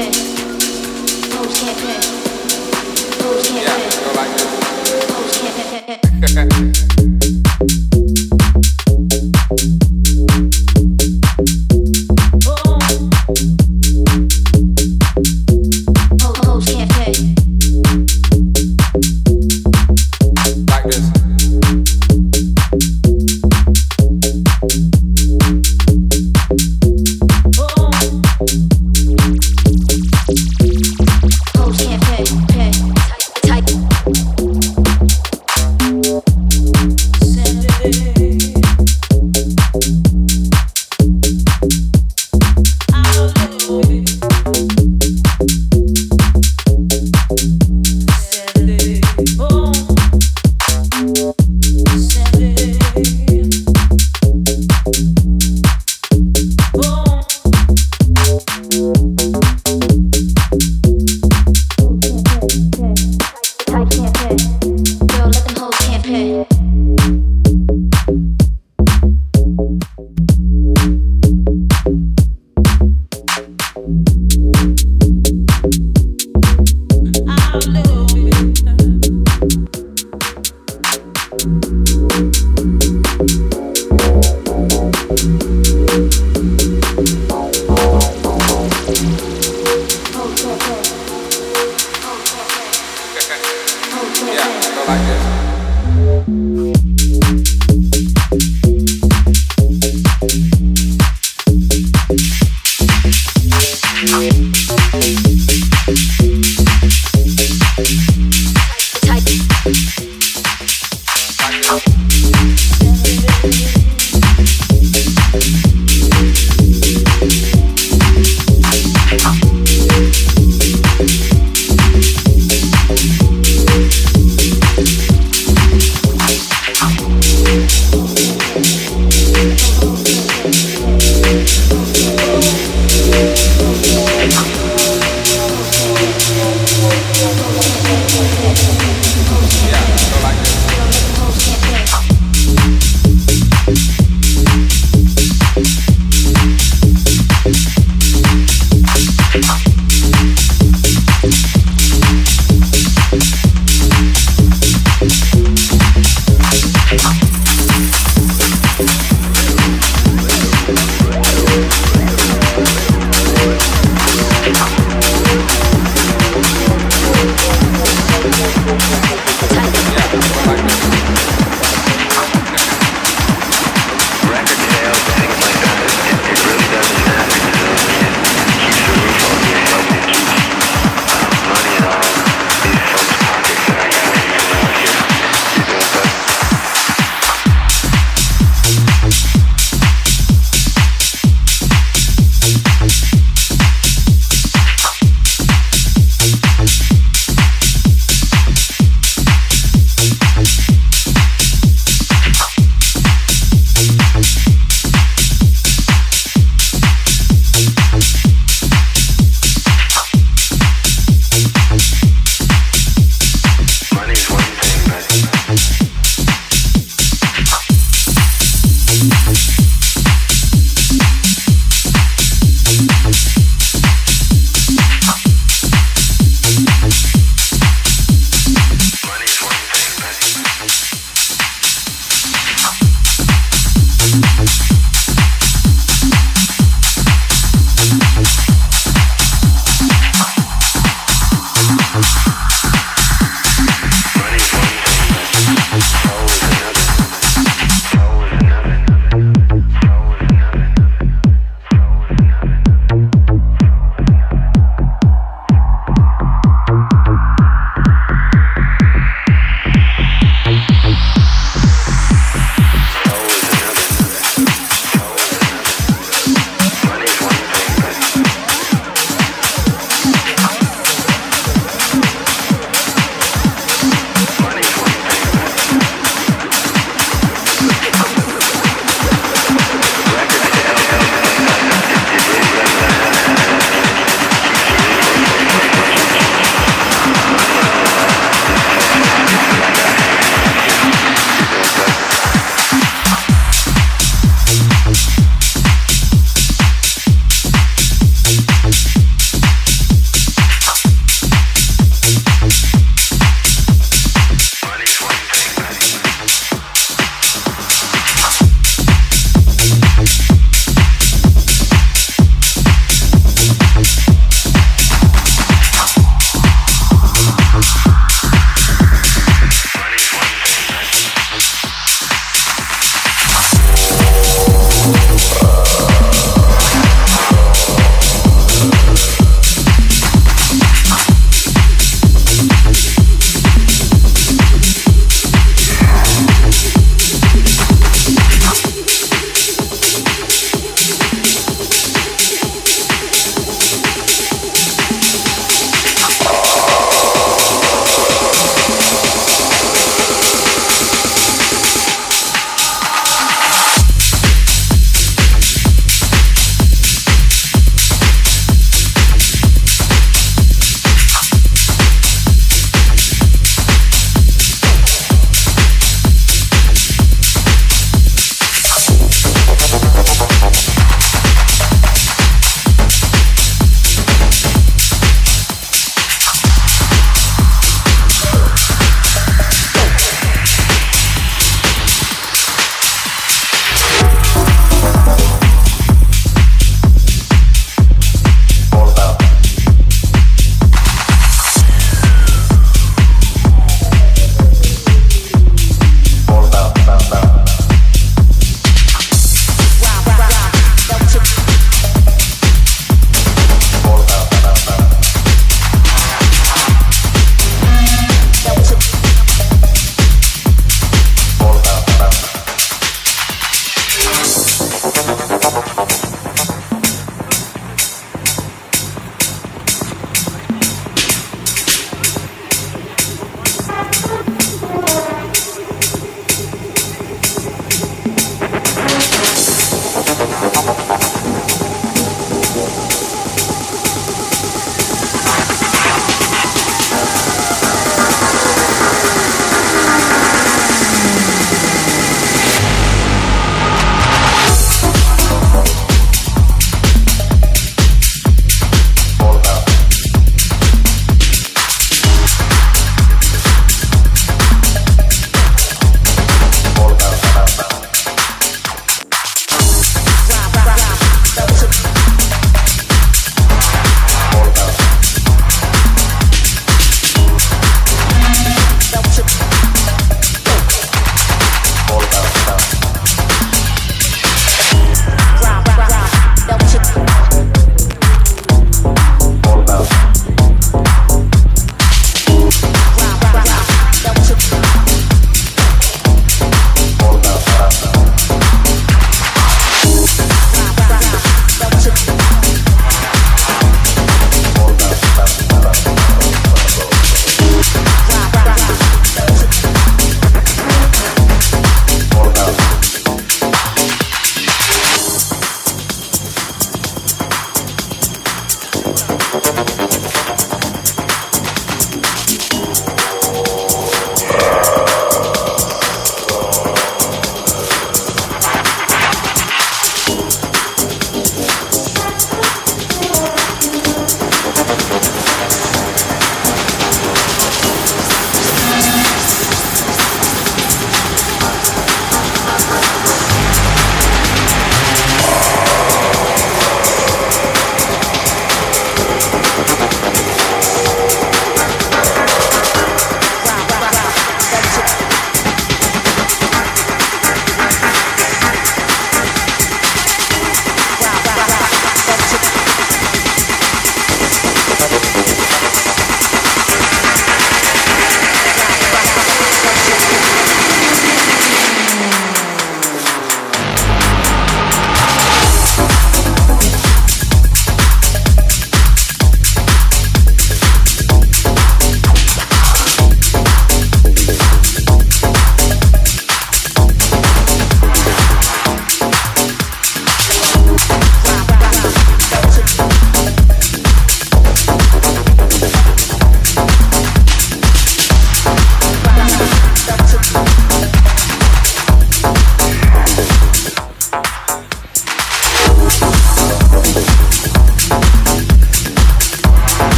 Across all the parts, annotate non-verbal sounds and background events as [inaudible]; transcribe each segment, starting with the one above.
Yeah, you know, like [laughs] Thank you.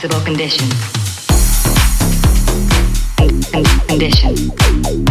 possible condition. Condition.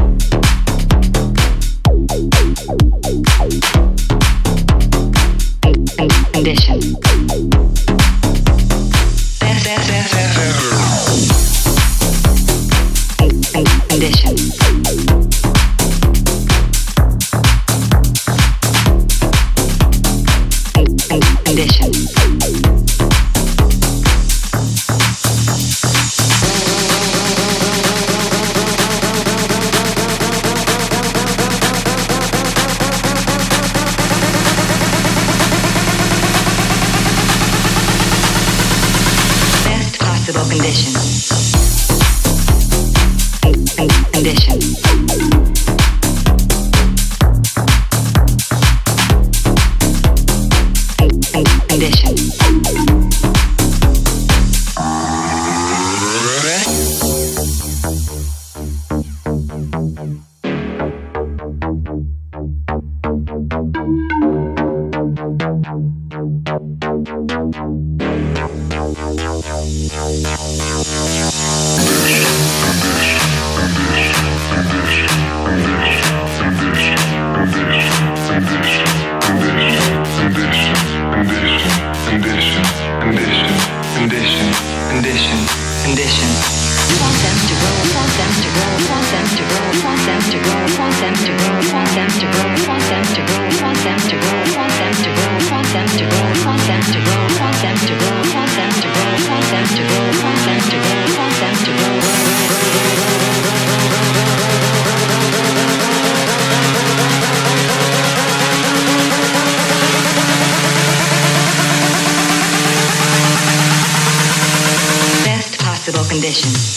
conditions.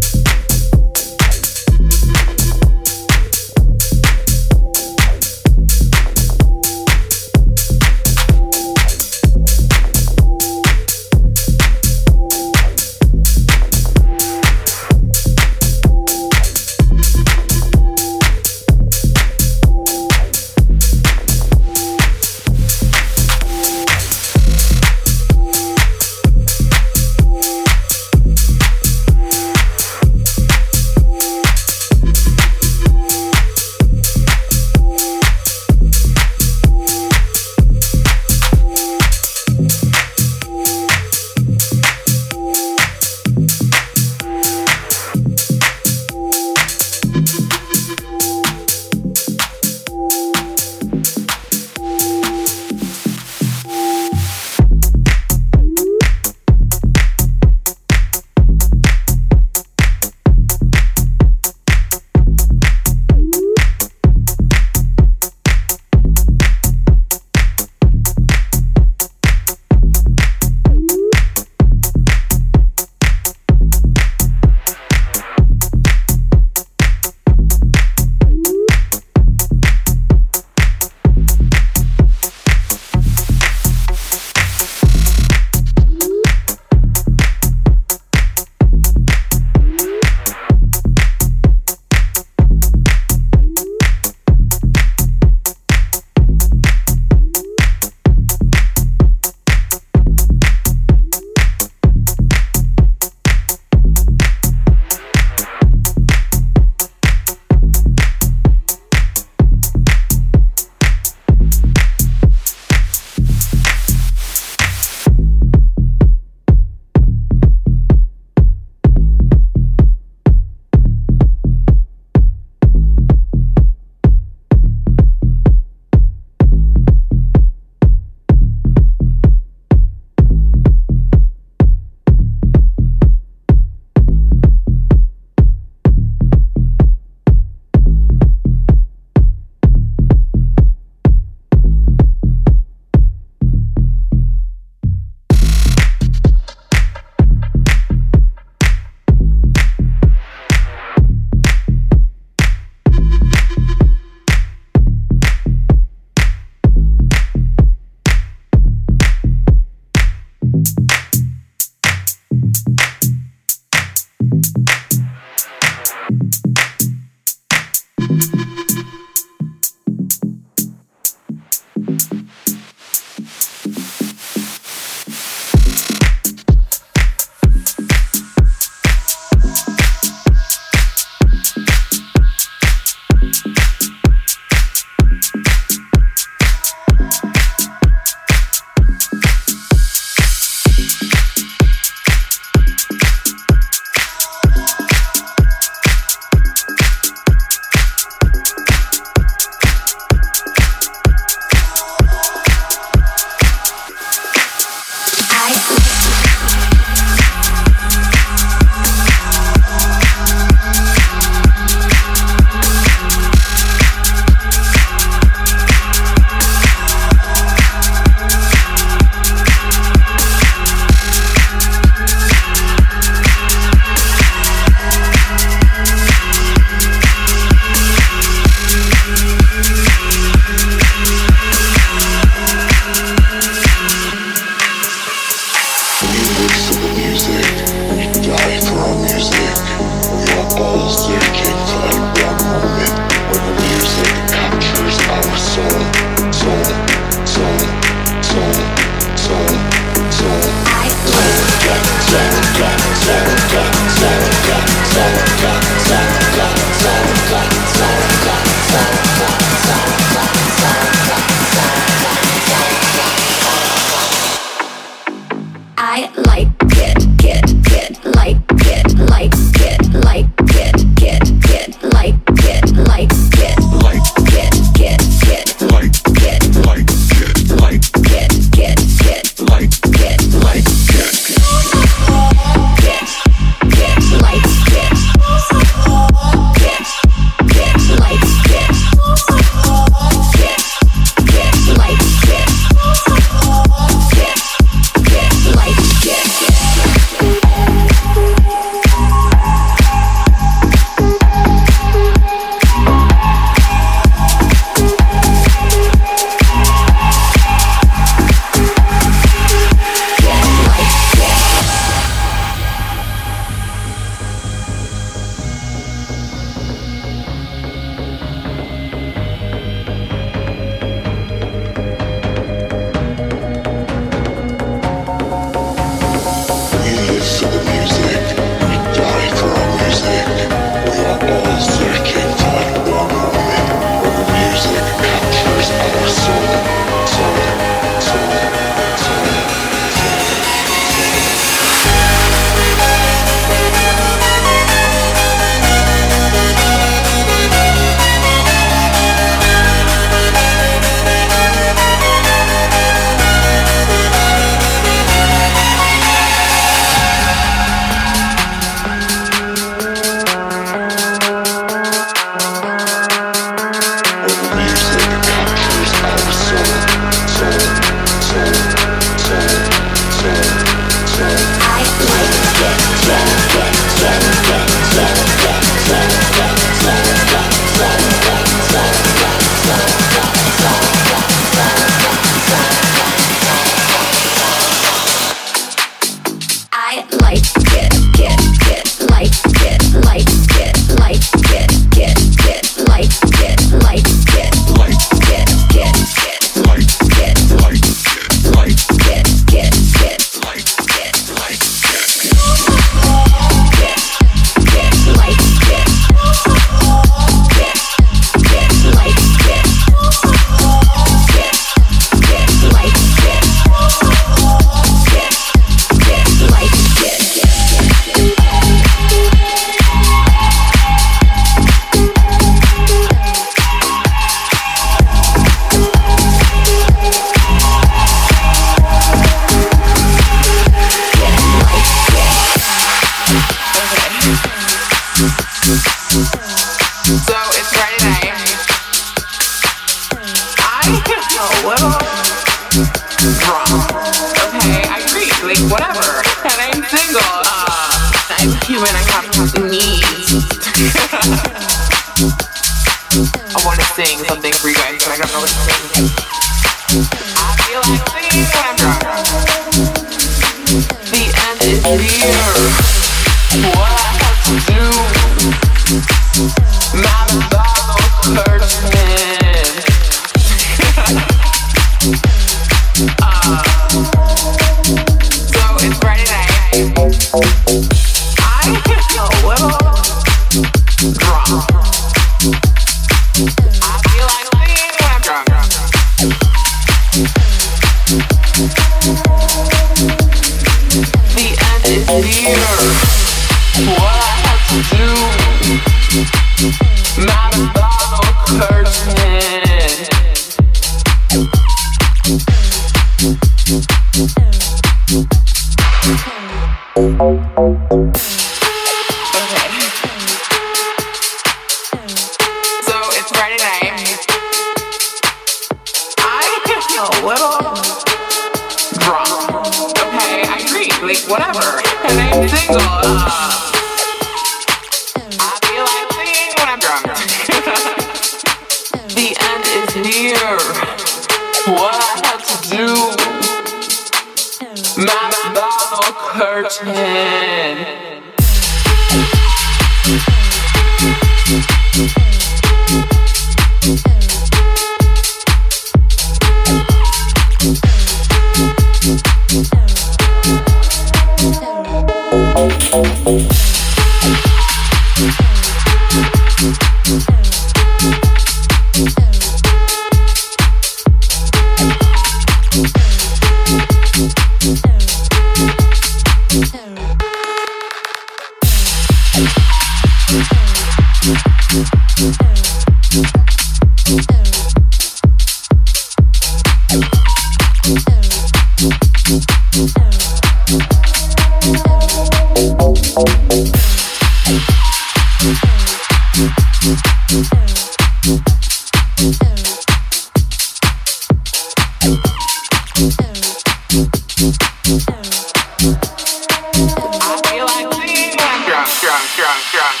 strong, strong, strong.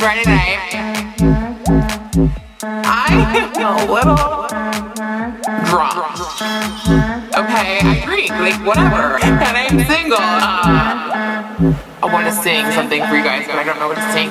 Friday night, I am a little drunk. Okay, I drink, like whatever, and I'm single. Uh, I want to sing something for you guys, but I don't know what to sing.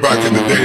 back in the day.